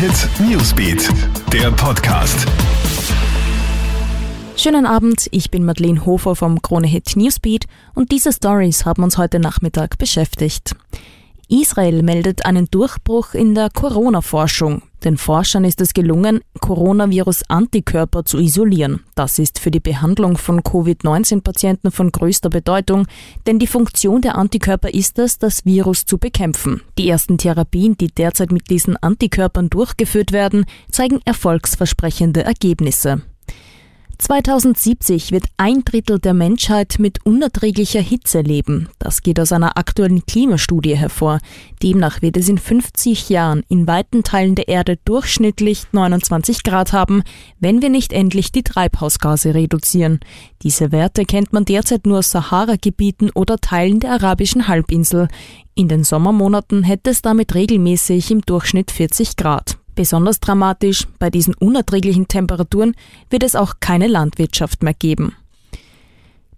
Hit Newsbeat, der Podcast. Schönen Abend, ich bin Madeleine Hofer vom Krone Hit Newsbeat und diese Stories haben uns heute Nachmittag beschäftigt. Israel meldet einen Durchbruch in der Corona-Forschung. Den Forschern ist es gelungen, Coronavirus-Antikörper zu isolieren. Das ist für die Behandlung von Covid-19-Patienten von größter Bedeutung, denn die Funktion der Antikörper ist es, das Virus zu bekämpfen. Die ersten Therapien, die derzeit mit diesen Antikörpern durchgeführt werden, zeigen erfolgsversprechende Ergebnisse. 2070 wird ein Drittel der Menschheit mit unerträglicher Hitze leben. Das geht aus einer aktuellen Klimastudie hervor. Demnach wird es in 50 Jahren in weiten Teilen der Erde durchschnittlich 29 Grad haben, wenn wir nicht endlich die Treibhausgase reduzieren. Diese Werte kennt man derzeit nur aus Sahara-Gebieten oder Teilen der arabischen Halbinsel. In den Sommermonaten hätte es damit regelmäßig im Durchschnitt 40 Grad. Besonders dramatisch, bei diesen unerträglichen Temperaturen wird es auch keine Landwirtschaft mehr geben.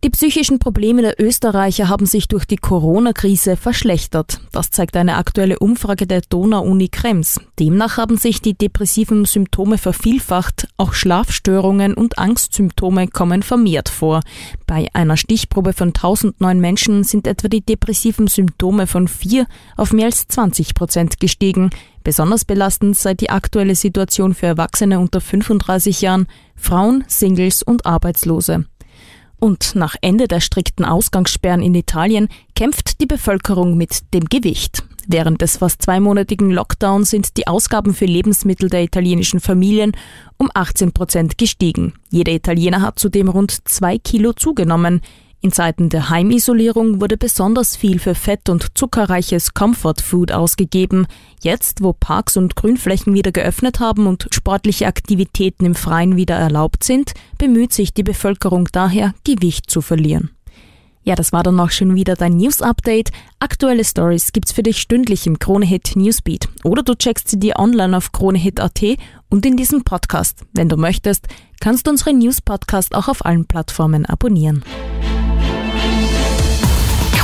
Die psychischen Probleme der Österreicher haben sich durch die Corona-Krise verschlechtert. Das zeigt eine aktuelle Umfrage der Donau-Uni Krems. Demnach haben sich die depressiven Symptome vervielfacht, auch Schlafstörungen und Angstsymptome kommen vermehrt vor. Bei einer Stichprobe von 1009 Menschen sind etwa die depressiven Symptome von 4 auf mehr als 20 Prozent gestiegen. Besonders belastend sei die aktuelle Situation für Erwachsene unter 35 Jahren, Frauen, Singles und Arbeitslose. Und nach Ende der strikten Ausgangssperren in Italien kämpft die Bevölkerung mit dem Gewicht. Während des fast zweimonatigen Lockdowns sind die Ausgaben für Lebensmittel der italienischen Familien um 18 Prozent gestiegen. Jeder Italiener hat zudem rund zwei Kilo zugenommen. In Zeiten der Heimisolierung wurde besonders viel für fett- und zuckerreiches Comfort Food ausgegeben. Jetzt, wo Parks und Grünflächen wieder geöffnet haben und sportliche Aktivitäten im Freien wieder erlaubt sind, bemüht sich die Bevölkerung daher, Gewicht zu verlieren. Ja, das war dann auch schon wieder dein News Update. Aktuelle Stories gibt's für dich stündlich im Kronehit Newsbeat oder du checkst sie dir online auf kronehit.at und in diesem Podcast. Wenn du möchtest, kannst du unseren News Podcast auch auf allen Plattformen abonnieren.